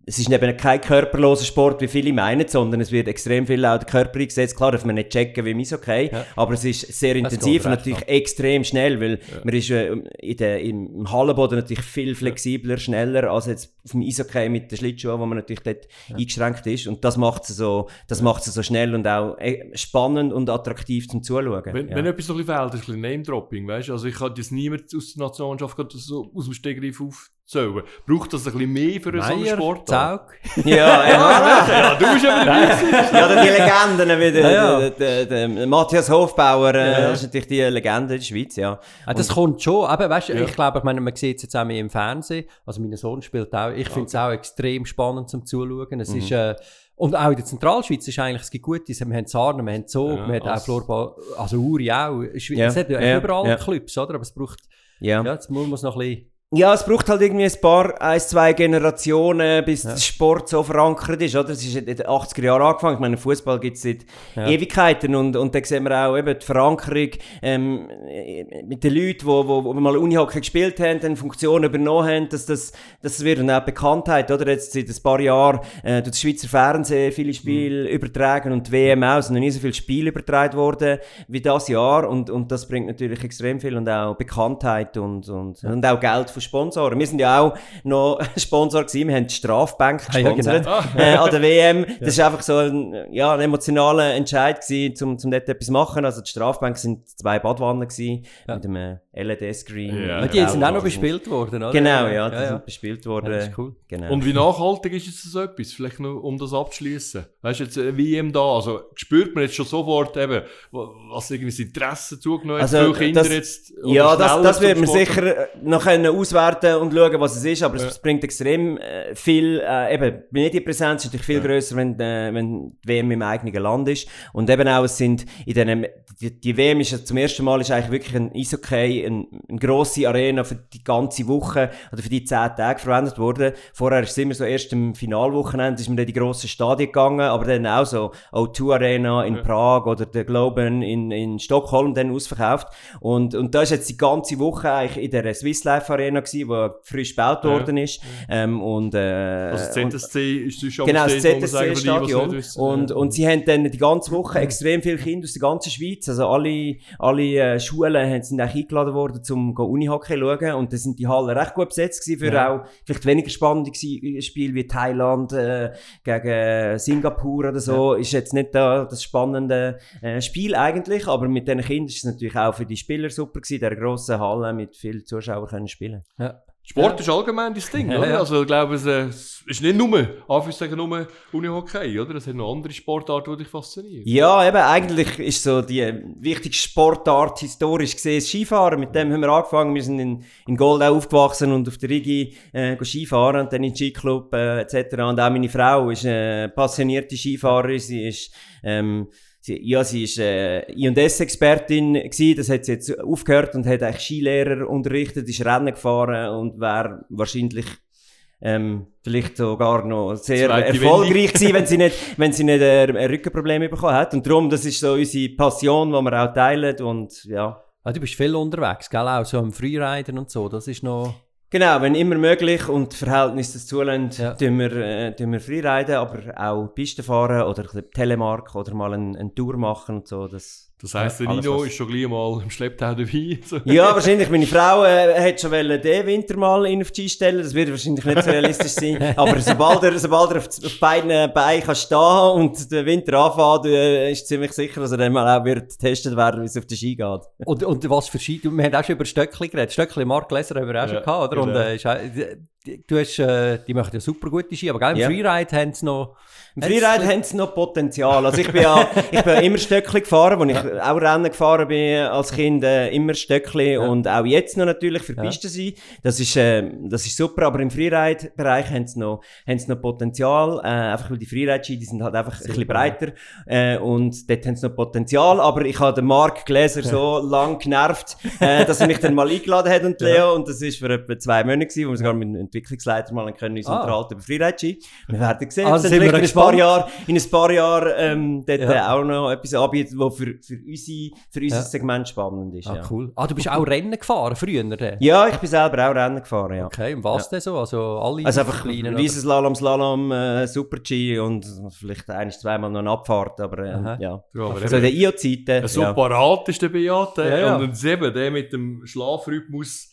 [SPEAKER 4] es ist eben kein körperloser Sport, wie viele meinen, sondern es wird extrem viel auch der Körper eingesetzt. Klar darf man nicht checken wie im Eishockey,
[SPEAKER 3] Ja.
[SPEAKER 4] aber es ist sehr intensiv und natürlich extrem schnell, weil man ist äh, in der, im Hallenboden natürlich viel flexibler, schneller als jetzt auf dem Eishockey mit den Schlittschuhen, wo man natürlich dort eingeschränkt ist. Und das macht es so, das macht es so schnell und auch äh, spannend und attraktiv zum Zuschauen.
[SPEAKER 2] Wenn,
[SPEAKER 4] ja.
[SPEAKER 2] wenn etwas noch ein bisschen fehlt, ist ein bisschen Name-Dropping, weißt du? Also ich kann jetzt niemand aus der Nationalmannschaft gerade so aus dem Stegreif aufzählen. Braucht das ein bisschen mehr für so einen
[SPEAKER 3] Meier,
[SPEAKER 2] Sport?
[SPEAKER 3] Zaug.
[SPEAKER 4] ja, ja,
[SPEAKER 2] Ja, du bist eben dabei.
[SPEAKER 4] ja, dann die Legenden wie der,
[SPEAKER 3] Ja, ja.
[SPEAKER 4] der, der, der Matthias Hofbauer, äh, das ist natürlich die Legende in der Schweiz, ja.
[SPEAKER 3] Ah, das kommt schon, aber weißt du,
[SPEAKER 2] Ja.
[SPEAKER 3] ich glaube, ich meine, man sieht es jetzt auch mehr im Fernsehen. Also mein Sohn spielt auch. Ich finde es auch extrem spannend zum Zuschauen. Es ist, äh, und auch in der Zentralschweiz ist eigentlich, es gibt gute, wir haben Sarnen, wir haben Zog,
[SPEAKER 2] Ja,
[SPEAKER 3] wir haben auch. Florball, also Uri auch. Es
[SPEAKER 4] Ja,
[SPEAKER 3] hat ja,
[SPEAKER 4] ja,
[SPEAKER 3] überall
[SPEAKER 4] ja.
[SPEAKER 3] Clubs, oder? Aber es braucht,
[SPEAKER 4] Ja.
[SPEAKER 3] ja, jetzt muss man es noch ein bisschen,
[SPEAKER 4] Ja, es braucht halt irgendwie ein paar, ein, zwei Generationen, bis der Sport so verankert ist, oder? Es ist in den 80er Jahren angefangen. Ich meine, Fußball gibt es seit
[SPEAKER 3] Ja.
[SPEAKER 4] Ewigkeiten und, und da sehen wir auch eben die Verankerung ähm, mit den Leuten, die wo, wo, wo mal Unihockey gespielt haben, dann Funktionen übernommen haben, dass das, das wird dann auch Bekanntheit, oder? Jetzt seit ein paar Jahren äh, durch das Schweizer Fernsehen viele Spiele übertragen und die WM auch, es sind noch nie so viele Spiele übertragen worden wie das Jahr und, und das bringt natürlich extrem viel und auch Bekanntheit und, und, und auch Geld von Sponsoren. Wir sind ja auch noch Sponsor gewesen, wir haben die Strafbank
[SPEAKER 3] Ah, ja,
[SPEAKER 4] gesponsert äh, an der WM. Das ist einfach so ein, ja, ein emotionaler Entscheid gewesen, um, um dort etwas zu machen. Also die Strafbank sind zwei Badwannen gewesen,
[SPEAKER 3] Ja.
[SPEAKER 4] mit einem LED-Screen.
[SPEAKER 2] Ja,
[SPEAKER 3] Aber die sind auch noch bespielt worden, oder?
[SPEAKER 4] Genau, ja, die
[SPEAKER 3] ja, ja.
[SPEAKER 4] sind bespielt worden.
[SPEAKER 3] Ja, das ist cool.
[SPEAKER 4] Genau.
[SPEAKER 2] Und wie nachhaltig ist jetzt so etwas? Vielleicht noch, um das abzuschließen. Weißt du, jetzt äh, WM da, also spürt man jetzt schon sofort eben, wa- was irgendwie das Interesse zugenommen hat,
[SPEAKER 4] Also,
[SPEAKER 2] viele Kinder
[SPEAKER 4] das-
[SPEAKER 2] jetzt.
[SPEAKER 4] Ja, das, das wird man sicher äh, noch können auswerten und schauen, was es ist, aber
[SPEAKER 2] Ja.
[SPEAKER 4] es bringt extrem äh, viel, äh, eben, die Medienpräsenz ist natürlich viel
[SPEAKER 2] Ja.
[SPEAKER 4] grösser, wenn, äh, wenn die WM im eigenen Land ist. Und eben auch, es sind in diesem, die, die WM ist ja zum ersten Mal ist eigentlich wirklich ein Eishockey, ein, eine grosse Arena für die ganze Woche oder für die zehn Tage verwendet worden. Vorher ist es immer so, erst im Finalwochenende ist man in die grossen Stadien gegangen, aber dann auch so O2 Arena in
[SPEAKER 2] Ja.
[SPEAKER 4] Prag oder der Globen in, in Stockholm dann ausverkauft. Und, und da ist jetzt die ganze Woche eigentlich in der Swiss Life Arena gewesen, wo frisch gebaut worden ist. Ähm, und, äh,
[SPEAKER 2] Also das
[SPEAKER 4] und-
[SPEAKER 2] ZSC ist sonst
[SPEAKER 4] Genau, das ZSC-Stadion. Und, und sie haben dann die ganze Woche extrem viele Kinder aus der ganzen Schweiz, also alle, alle äh, Schulen sind auch eingeladen worden, um Unihockey zu schauen. Und dann sind die Hallen recht gut besetzt gewesen für auch vielleicht weniger spannende gsi- Spiele wie Thailand äh, gegen Singapur oder so. Ist jetzt nicht da das spannende äh, Spiel eigentlich, aber mit den Kindern ist es natürlich auch für die Spieler super gewesen, der grossen Halle mit vielen Zuschauern können spielen.
[SPEAKER 3] Ja.
[SPEAKER 2] Sport ist allgemein das Ding,
[SPEAKER 3] Ja,
[SPEAKER 2] oder?
[SPEAKER 3] ja.
[SPEAKER 2] Also ich glaube, es, äh, ist nicht nur, Anführungszeichen nur Unihockey, oder? Es hat noch andere Sportarten, die dich faszinieren.
[SPEAKER 4] Ja, eben, eigentlich ist so die wichtigste Sportart historisch gesehen Skifahren. Mit dem haben wir angefangen. Wir sind in, in Goldau aufgewachsen und auf der Rigi äh, Skifahren und dann in den Skiclub äh, etc. Und auch meine Frau ist eine passionierte Skifahrerin. Sie ist, ähm, sie sie, ja, sie ist äh, I&S-Expertin gewesen, das hat sie jetzt aufgehört und hat eigentlich Skilehrer unterrichtet, ist Rennen gefahren und wäre wahrscheinlich ähm, vielleicht sogar noch sehr erfolgreich gewesen, wenn sie nicht, wenn sie nicht äh, ein Rückenproblem bekommen hat. Und darum, das ist so unsere Passion, die wir auch teilen und ja.
[SPEAKER 3] Ah, du bist viel unterwegs, gell? Auch so am Freeriden und so. Das ist noch.
[SPEAKER 4] Genau, wenn immer möglich und die Verhältnisse das zulassen,
[SPEAKER 3] Ja.
[SPEAKER 4] tun wir, äh, tun wir Freeriden, aber auch Pisten fahren oder ein bisschen Telemark oder mal eine, eine Tour machen und so. Das,
[SPEAKER 2] Das heisst, der Nino ist schon gleich mal im Schlepptau dabei.
[SPEAKER 4] Ja, wahrscheinlich. Meine Frau äh, hat schon wollen, den Winter mal in auf die stellen. Das wird wahrscheinlich nicht so realistisch sein. Aber sobald er, sobald er auf, auf beiden Beinen kann stehen und der Winter anfängt, äh, ist ziemlich sicher, dass er dann mal auch wird getestet werden, wie es auf die Ski geht.
[SPEAKER 3] Und, und was für Ski? Wir haben auch schon über Stöckli geredet. Stöckli, Mark Leser haben wir auch
[SPEAKER 2] Ja,
[SPEAKER 3] schon gehabt, oder? Und
[SPEAKER 2] genau.
[SPEAKER 3] äh, auch, die- du hast, äh, die machen ja super gute Ski, aber gell, im
[SPEAKER 4] Ja.
[SPEAKER 3] Freeride haben sie noch.
[SPEAKER 4] Im Freeride haben sie noch Potenzial. Also ich bin ja, ich bin ja immer Stöckli gefahren, als ich auch Rennen gefahren bin als Kind, äh, immer Stöckli und auch jetzt noch natürlich für
[SPEAKER 3] Ja.
[SPEAKER 4] Pisten sein. Das ist, äh, das ist super, aber im Freeride-Bereich haben sie noch, haben sie noch Potenzial, äh, einfach weil die Freeride-Ski, die sind halt einfach ein bisschen breiter äh, und dort haben sie noch Potenzial, aber ich habe den Mark Gläser so lang genervt, äh, dass er mich dann mal eingeladen hat und Leo und das ist für etwa zwei Monate gewesen, wo wir sogar mit Entwicklungsleiter mal können uns
[SPEAKER 3] Ah.
[SPEAKER 4] unterhalten über Freeride-Ski. Wir werden sehen,
[SPEAKER 3] Also sind wir
[SPEAKER 4] in ein paar Jahren, in ein paar Jahren ähm, dort
[SPEAKER 3] Ja.
[SPEAKER 4] äh, auch noch etwas anbietet, was für, für, unsere, für unser
[SPEAKER 3] Ja.
[SPEAKER 4] Segment spannend ist.
[SPEAKER 3] Ah,
[SPEAKER 4] ja.
[SPEAKER 3] cool. Ah, du bist auch Rennen gefahren früher? dann?
[SPEAKER 4] ja, ich bin selber auch Rennen gefahren, ja.
[SPEAKER 3] Okay, und was denn so? Also alle
[SPEAKER 4] Also einfach? Riesenslalom, Slalom, äh, Super-G und vielleicht ein, zweimal noch eine Abfahrt, aber äh, ja. So in
[SPEAKER 2] eben,
[SPEAKER 4] den IO-Zeiten.
[SPEAKER 2] so
[SPEAKER 4] ja.
[SPEAKER 2] parat ist der Beate.
[SPEAKER 3] Ja, ja.
[SPEAKER 2] Und dann eben, der mit dem Schlafrhythmus,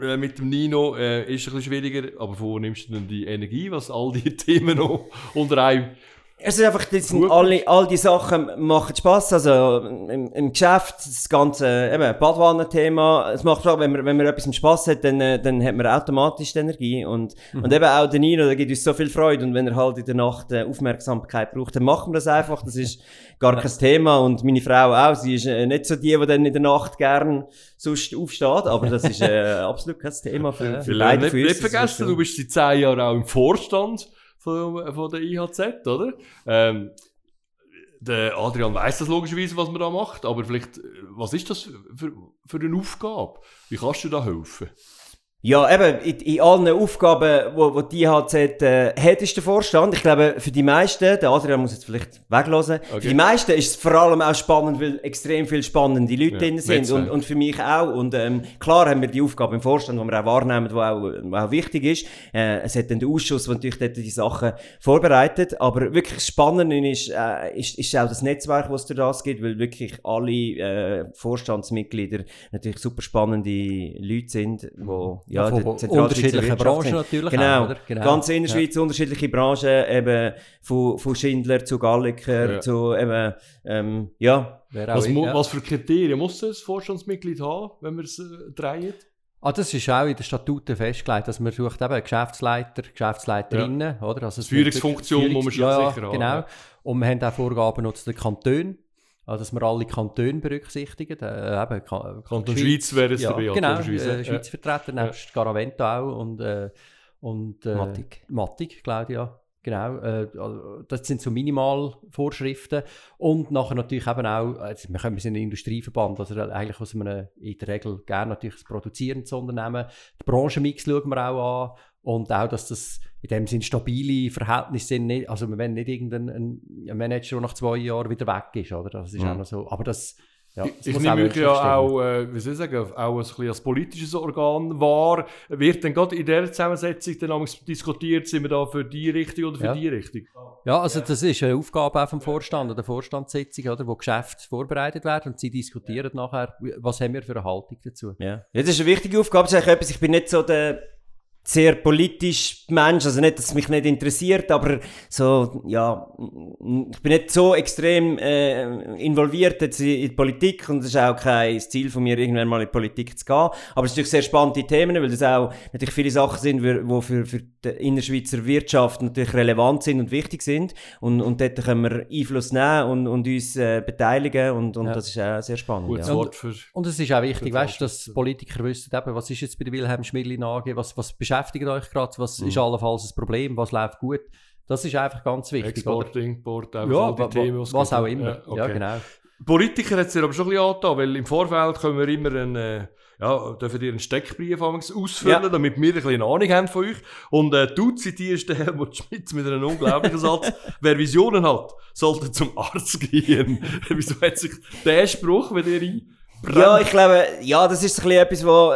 [SPEAKER 2] äh, mit dem Nino, äh, ist ein bisschen schwieriger. Aber wo nimmst du denn die Energie, was all die Themen noch unter einem...
[SPEAKER 4] Es ist einfach, das sind alle, all die Sachen machen Spass. Also im, im Geschäft, das ganze eben, Badwannen-Thema, es macht Spaß, wenn man, wenn man etwas im Spass hat, dann, äh, dann hat man automatisch die Energie. Und, und eben auch der Nino, der gibt uns so viel Freude. Und wenn er halt in der Nacht äh, Aufmerksamkeit braucht, dann machen wir das einfach. Das ist gar kein Thema. Und meine Frau auch. Sie ist äh, nicht so die, die dann in der Nacht gern sonst aufsteht. Aber das ist äh, absolut kein Thema für, für
[SPEAKER 2] Wir
[SPEAKER 4] beide.
[SPEAKER 2] nicht, nicht vergessen, du bist seit zehn Jahren auch im Vorstand von, von der IHZ, oder? Ähm, der Adrian weiss das logischerweise, was man da macht, aber vielleicht, äh, was ist das für, für eine Aufgabe? Wie kannst du da helfen?
[SPEAKER 4] Ja, eben, in, in allen Aufgaben, wo, wo die IHZ äh, hat, ist der Vorstand. Ich glaube, für die meisten, der Adrian muss jetzt vielleicht weglassen,
[SPEAKER 2] Okay.
[SPEAKER 4] für die meisten ist es vor allem auch spannend, weil extrem viele spannende Leute
[SPEAKER 2] Ja,
[SPEAKER 4] drin sind und, und für mich auch. Und ähm, klar haben wir die Aufgabe im Vorstand, die wir auch wahrnehmen, die auch, die auch wichtig ist. Äh, es hat dann den Ausschuss, der natürlich dort die Sachen vorbereitet. Aber wirklich das Spannende ist, äh, ist, ist auch das Netzwerk, was es das gibt, weil wirklich alle äh, Vorstandsmitglieder natürlich super spannende Leute sind, wo ja, Wirtschaft
[SPEAKER 3] Branchen natürlich
[SPEAKER 4] Genau,
[SPEAKER 3] auch, oder? Genau.
[SPEAKER 4] ganz in der
[SPEAKER 3] Ja.
[SPEAKER 4] Schweiz unterschiedliche Branchen, eben von, von Schindler zu Galliker
[SPEAKER 2] Ja.
[SPEAKER 4] zu eben, ähm, ja,
[SPEAKER 2] Was, mu-
[SPEAKER 3] ja.
[SPEAKER 2] was für Kriterien muss ein Vorstandsmitglied haben, wenn man es äh, dreht?
[SPEAKER 3] Ah, das ist auch in den Statuten festgelegt, dass man sucht eben Geschäftsleiter, Geschäftsleiterinnen, oder? Also
[SPEAKER 2] Führungsfunktion
[SPEAKER 3] Führungs-
[SPEAKER 2] muss man schon
[SPEAKER 3] ja,
[SPEAKER 2] sicher haben,
[SPEAKER 3] genau.
[SPEAKER 2] ja.
[SPEAKER 3] Und wir haben auch Vorgaben noch zu den Kantonen, also dass wir alle Kantone berücksichtigen. Äh, eben, Ka-
[SPEAKER 2] Kanton Schweiz wäre es
[SPEAKER 3] ja,
[SPEAKER 2] dabei, ja,
[SPEAKER 3] genau,
[SPEAKER 2] Schweiz, ja.
[SPEAKER 3] äh, Schweizer Vertreter, nebst Garavento auch und, äh, und äh,
[SPEAKER 4] Mattig.
[SPEAKER 3] Mattig, Claudia. Genau, äh, also das sind so Minimalvorschriften. Und nachher natürlich eben auch, also wir, sind ein Industrieverband, also eigentlich aus einem, in der Regel gerne natürlich ein produzierendes Unternehmen. Die Branchenmix schauen wir auch an. Und auch, dass das in dem Sinn stabile Verhältnisse sind. Nicht, also wir wollen nicht irgendein ein, ein Manager, der nach zwei Jahren wieder weg ist. Oder? Das ist
[SPEAKER 2] Mhm.
[SPEAKER 3] auch noch so. Aber das, ja, das
[SPEAKER 2] Ich nehme
[SPEAKER 3] menschlich
[SPEAKER 2] ja auch, äh, wie soll ich sagen, auch ein bisschen als politisches Organ wahr. Wird dann gerade in dieser Zusammensetzung dann diskutiert, sind wir da für die Richtung oder für
[SPEAKER 3] Ja.
[SPEAKER 2] die Richtung?
[SPEAKER 3] Ja, also das ist eine Aufgabe auch vom Vorstand oder Vorstandssitzung, oder, wo Geschäfte vorbereitet werden und sie diskutieren nachher, was haben wir für eine Haltung dazu.
[SPEAKER 4] ja. ja. Das ist eine wichtige Aufgabe, etwas, ich bin nicht so der sehr politisch Mensch, also nicht, dass es mich nicht interessiert, aber so, ja, ich bin nicht so extrem äh, involviert jetzt in in die Politik und es ist auch kein Ziel von mir, irgendwann mal in die Politik zu gehen. Aber es sind natürlich sehr spannende Themen, weil das auch natürlich viele Sachen sind, die für, für die Innerschweizer Wirtschaft natürlich relevant sind und wichtig sind. Und, und dort können wir Einfluss nehmen und, und uns äh, beteiligen und, und
[SPEAKER 3] Ja.
[SPEAKER 4] das ist auch sehr spannend.
[SPEAKER 2] Gutes
[SPEAKER 4] ja.
[SPEAKER 2] Wort für...
[SPEAKER 3] Und es ist auch wichtig, weißt, dass Politiker wissen, eben, was ist jetzt bei der Wilhelm Schmidlin AG, was, was beschäftigt euch gerade, was
[SPEAKER 2] Mhm.
[SPEAKER 3] ist allenfalls ein Problem, was läuft gut. Das ist einfach ganz wichtig. oder?
[SPEAKER 2] Export, Import, einfach
[SPEAKER 3] Ja,
[SPEAKER 2] all die Themen,
[SPEAKER 3] was
[SPEAKER 2] gibt.
[SPEAKER 3] auch immer.
[SPEAKER 2] Ja,
[SPEAKER 3] Ja,
[SPEAKER 2] okay.
[SPEAKER 3] genau.
[SPEAKER 2] Politiker hat es dir aber schon ein bisschen angetan, weil im Vorfeld können wir immer einen, äh, ja, dürfen dir einen Steckbrief ausfüllen,
[SPEAKER 4] Ja.
[SPEAKER 2] damit wir ein bisschen Ahnung haben von euch. Und äh, du zitierst den Helmut Schmidt mit einem unglaublichen Satz, wer Visionen hat, sollte zum Arzt gehen. Wieso hat sich der Spruch bei dir ein?
[SPEAKER 4] Ja, ich glaube, ja, das ist ein bisschen etwas, wo,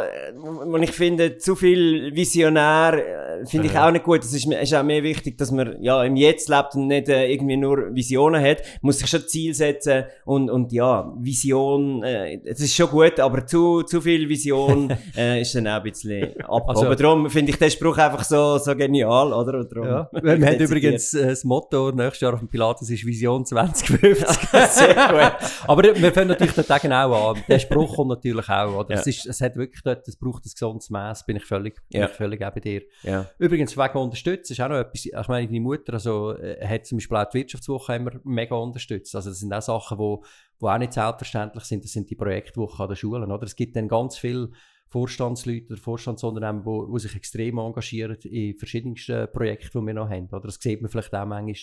[SPEAKER 4] wo ich finde, zu viel Visionär äh, finde ich
[SPEAKER 2] Ja.
[SPEAKER 4] auch nicht gut. Es ist, ist auch mehr wichtig, dass man ja im Jetzt lebt und nicht äh, irgendwie nur Visionen hat. Man muss sich schon Ziel setzen und, und ja, Vision, äh, es ist schon gut, aber zu, zu viel Vision äh, ist dann auch ein bisschen ab.
[SPEAKER 3] Also-
[SPEAKER 4] aber darum finde ich den Spruch einfach so, so genial, oder? Und darum
[SPEAKER 3] Ja. Wir haben übrigens äh, das Motto nächstes Jahr auf dem Pilates ist Vision 2050.
[SPEAKER 4] zitiert. Sehr gut.
[SPEAKER 3] Aber wir fangen natürlich dort auch genau an. Der Spruch kommt natürlich auch. Oder?
[SPEAKER 4] Ja.
[SPEAKER 3] Es, ist, es hat wirklich dort, es braucht ein gesundes Maß, bin ich völlig, bin
[SPEAKER 4] Ja.
[SPEAKER 3] ich völlig auch bei dir.
[SPEAKER 4] Ja.
[SPEAKER 3] Übrigens, wegen Unterstützen ist auch noch etwas, ich meine, deine Mutter also, äh, hat zum Beispiel auch die Wirtschaftswoche immer mega unterstützt. Also das sind auch Sachen, wo, wo auch nicht selbstverständlich sind, das sind die Projektwochen an den Schulen. Oder? Es gibt dann ganz viele Vorstandsleute oder Vorstandsunternehmen, wo sich extrem engagieren in verschiedensten Projekten, die wir noch haben. Oder das sieht man vielleicht auch manchmal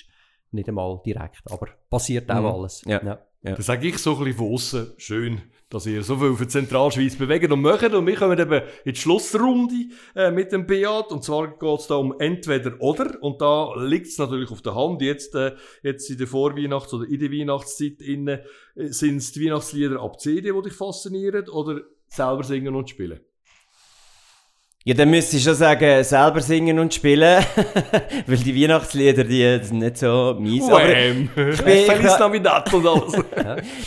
[SPEAKER 3] nicht einmal direkt, aber passiert auch
[SPEAKER 4] Mhm.
[SPEAKER 3] alles.
[SPEAKER 4] Ja.
[SPEAKER 2] Das sage ich so ein bisschen von aussen. Schön, dass ihr so viel für die Zentralschweiz bewegt und macht. Und wir kommen eben in die Schlussrunde äh, mit dem Beat. Und zwar geht es da um entweder oder. Und da liegt es natürlich auf der Hand. Jetzt, äh, jetzt in der Vorweihnachts- oder in der Weihnachtszeit innen, äh, sind es die Weihnachtslieder ab CD, die dich faszinieren oder selber singen und spielen?
[SPEAKER 4] Ja, dann müsste ich schon sagen, selber singen und spielen. Weil die Weihnachtslieder, die sind nicht so mies. Aber,
[SPEAKER 2] Wham!
[SPEAKER 4] bin-
[SPEAKER 2] Feliz
[SPEAKER 4] ich-
[SPEAKER 2] Navidad und alles.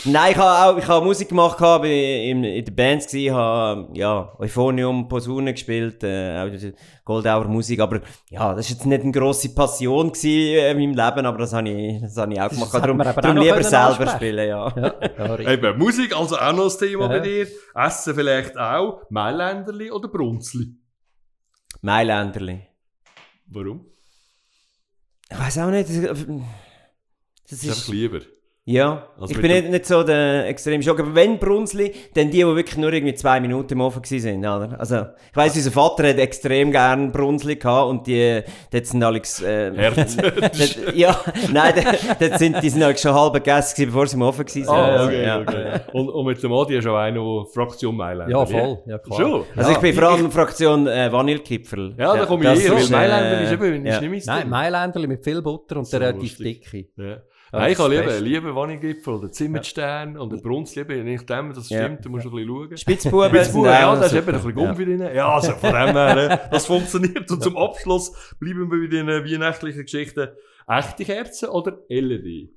[SPEAKER 4] nein, ich habe auch ich habe Musik gemacht, bin in, in der Band gewesen, habe ja, Euphonium, Posaune gespielt, äh, auch Goldauer Musik. Aber ja, das war jetzt nicht eine grosse Passion gewesen, in meinem Leben, aber das habe ich, das habe ich auch gemacht.
[SPEAKER 3] Das
[SPEAKER 4] Darum, darum lieber selber
[SPEAKER 3] ansprechen.
[SPEAKER 4] spielen, ja.
[SPEAKER 3] Ja.
[SPEAKER 2] Eben, Musik, also auch noch ein Thema
[SPEAKER 3] Ja.
[SPEAKER 2] bei dir. Essen vielleicht auch. Mailänderli oder Brunzli?
[SPEAKER 4] Mailänderli.
[SPEAKER 2] Warum?
[SPEAKER 4] Ich weiß auch nicht. Das, das
[SPEAKER 2] Das ist einfach lieber.
[SPEAKER 4] Ja,
[SPEAKER 2] Also
[SPEAKER 4] ich bin nicht, nicht so der extreme Schock. Aber wenn Brunzli, dann die, die wirklich nur irgendwie zwei Minuten im Ofen sind, oder? Also, ich weiss, unser Vater hat extrem gern Brunzli gehabt und die, dort sind Alex, äh,
[SPEAKER 2] Herz.
[SPEAKER 4] dort- ja, nein, dort, dort sind, die sind Alex schon halb gegessen bevor sie im Ofen sind.
[SPEAKER 2] Ah,
[SPEAKER 4] Also,
[SPEAKER 2] okay,
[SPEAKER 4] ja.
[SPEAKER 2] okay. Und, und mit dem Adi ist auch einer, der Fraktion Mailänder
[SPEAKER 3] ja, voll. Ja, klar.
[SPEAKER 2] Schon?
[SPEAKER 4] Also ich bin vor allem Fraktion äh, Vanillekipferl.
[SPEAKER 2] Ja, da komme
[SPEAKER 4] das
[SPEAKER 2] ich eher, weil
[SPEAKER 4] ist, äh,
[SPEAKER 2] Mailänder ist eben
[SPEAKER 4] ja.
[SPEAKER 2] ist nicht mein
[SPEAKER 3] Nein,
[SPEAKER 2] Ding.
[SPEAKER 3] Mailänderli mit viel Butter und
[SPEAKER 2] So
[SPEAKER 3] der relativ dicke.
[SPEAKER 2] Ja.
[SPEAKER 3] Ja,
[SPEAKER 2] Nein, ich
[SPEAKER 3] das Beste.
[SPEAKER 2] lieber Vanillegipfel oder Zimmerstern oder Brunz lieber. Nicht dem, das
[SPEAKER 4] Ja.
[SPEAKER 2] stimmt, da musst du ein bisschen schauen.
[SPEAKER 4] Spitzbuben
[SPEAKER 2] Spitzbuben, ja, da ist eben ein bisschen Gumpf drin. Ja, also von dem her, äh, das funktioniert. Und zum Abschluss bleiben wir bei den äh, weihnachtlichen Geschichten. Echte Kerzen oder LED?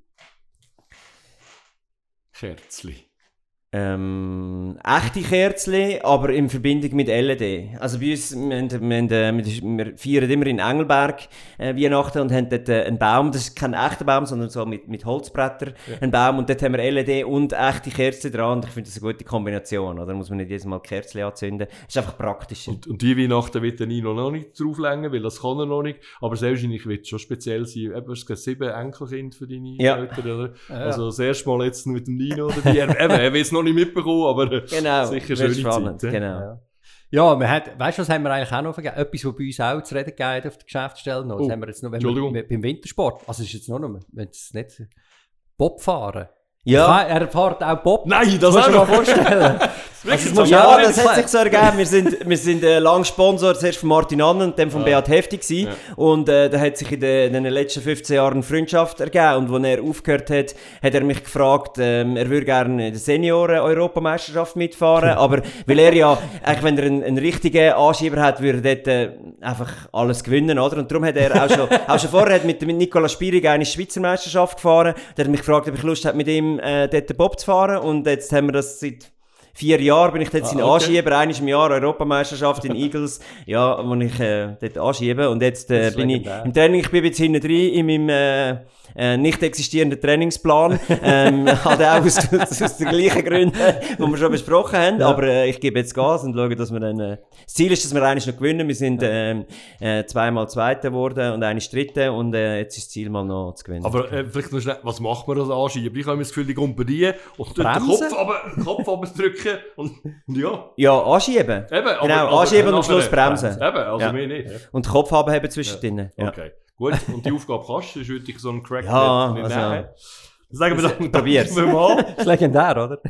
[SPEAKER 2] Kerzli.
[SPEAKER 4] Ähm, echte Kerzli, aber in Verbindung mit LED. Also bei uns, wir, haben, wir, haben, äh, wir feiern immer in Engelberg äh, Weihnachten und haben dort äh, einen Baum, das ist kein echter Baum, sondern so mit, mit Holzbretter, ein Baum und dort haben wir LED und echte Kerzen dran und ich finde das eine gute Kombination, oder? Da muss man nicht jedes Mal Kerzen anzünden, ist einfach praktischer.
[SPEAKER 2] Und, und die Weihnachten wird der Nino noch nicht drauflängen, weil das kann er noch nicht. Aber selbstverständlich wird es schon speziell sein. Eben, es gibt sieben Enkelkinder für deine
[SPEAKER 4] Ja.
[SPEAKER 2] Eltern, oder?
[SPEAKER 3] Ja.
[SPEAKER 2] Also das erste Mal jetzt mit dem Nino oder die. Er, eben, er es noch nicht mitbekommen, aber äh,
[SPEAKER 4] Genau,
[SPEAKER 2] sicher schöne
[SPEAKER 4] spannend,
[SPEAKER 2] Zeit.
[SPEAKER 4] genau.
[SPEAKER 3] Ja. Ja, wir hat, weißt du, was haben wir eigentlich auch noch vergessen? Etwas, was bei uns auch zu reden geht auf der Geschäftsstelle noch. Das
[SPEAKER 2] Oh,
[SPEAKER 3] haben wir jetzt noch, wenn
[SPEAKER 2] Entschuldigung.
[SPEAKER 3] wir, beim Wintersport. Also ist jetzt noch nicht, wenn es nicht Bob fahren.
[SPEAKER 4] Ja.
[SPEAKER 3] Er fährt auch Bob.
[SPEAKER 2] Nein, das
[SPEAKER 3] Musst
[SPEAKER 2] auch
[SPEAKER 3] du dir mal
[SPEAKER 2] noch.
[SPEAKER 3] vorstellen.
[SPEAKER 2] Das auch
[SPEAKER 4] Ja, das hat sich so ergeben. Wir sind, wir sind äh, lang Sponsor zuerst von Martin Annen und dann von Beat Heftig gewesen. Und äh, da hat sich in, den- in den letzten 15 Jahren Freundschaft ergeben. Und als er aufgehört hat, hat er mich gefragt, ähm, er würde gerne in der Senioren-Europameisterschaft mitfahren. aber weil er ja, eigentlich, wenn er einen, einen richtigen Anschieber hat, würde er dort äh, einfach alles gewinnen, oder? Und darum hat er auch schon, auch schon vorher hat mit, mit Nicola Spierig eine Schweizer Meisterschaft gefahren. Der hat mich gefragt, ob ich Lust habe, mit ihm äh, dort Bob zu fahren. Und jetzt haben wir das seit vier Jahren bin ich dort sein
[SPEAKER 2] Ah, okay.
[SPEAKER 4] Anschieber, einmal im Jahr Europameisterschaft in Eagles, ja, wo ich äh, dort anschiebe. Und jetzt äh, bin ich im Training, ich bin jetzt hinten drin in meinem äh, äh, nicht existierenden Trainingsplan, ähm, halt auch aus, aus, aus den gleichen Gründen, die wir schon besprochen haben, aber äh, ich gebe jetzt Gas und schaue, dass wir dann, äh, das Ziel ist, dass wir eigentlich noch gewinnen, wir sind ähm, äh, zweimal Zweiter geworden und eine Dritte und äh, jetzt ist das Ziel mal noch zu gewinnen.
[SPEAKER 2] Aber äh, vielleicht noch schnell, was macht man als Anschieber? Ich habe das Gefühl, die dir und den
[SPEAKER 3] Bremsen?
[SPEAKER 2] Kopf, aber, den Kopf aber drücken Zeichen und ja.
[SPEAKER 4] Ja, anschieben.
[SPEAKER 2] Eben, aber,
[SPEAKER 4] Genau,
[SPEAKER 2] aber
[SPEAKER 4] anschieben und am Schluss bremsen.
[SPEAKER 2] Eben, also
[SPEAKER 4] Ja.
[SPEAKER 2] mehr nicht.
[SPEAKER 4] Und den Kopf abheben zwischendrin. Ja.
[SPEAKER 2] Okay, gut. Und die Aufgabe kannst du, sonst würde ich so einen Crack
[SPEAKER 4] Ja,
[SPEAKER 2] nicht
[SPEAKER 4] also-
[SPEAKER 2] nehmen. Sagen wir dann, danke mal.
[SPEAKER 3] Das ist legendär, oder?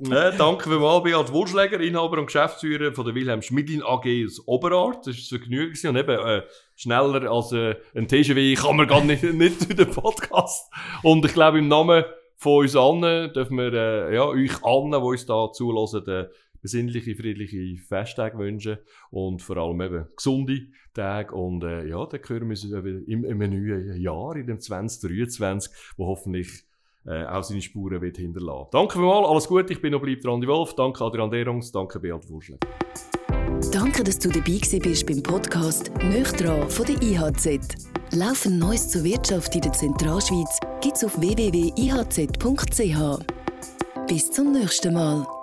[SPEAKER 2] Ja, danke vielmals, Beat Wurschläger, Inhaber und Geschäftsführer von der Wilhelm Schmidlin AG aus Oberart. Das war ein Vergnügen gewesen. und eben äh, schneller als äh, ein TGW kann man gar nicht, nicht zu dem Podcast. Und ich glaube, im Namen von uns allen dürfen wir äh, ja, euch allen, die uns da zulassen, äh, besinnliche, friedliche Festtage wünschen und vor allem eben gesunde Tage. Und äh, ja, dann hören wir uns im, im neuen Jahr, in dem 2023, wo hoffentlich äh, auch seine Spuren wird hinterlassen. Danke vielmals, alles Gute, ich bin noch bleibt Andi Wolf, danke Adrian Derungs, danke Beat Wurschläger.
[SPEAKER 1] Danke, dass du dabei bist beim Podcast «Nöch dran» von der IHZ. Laufend Neues zur Wirtschaft in der Zentralschweiz gibt's auf www.ihz.ch. Bis zum nächsten Mal.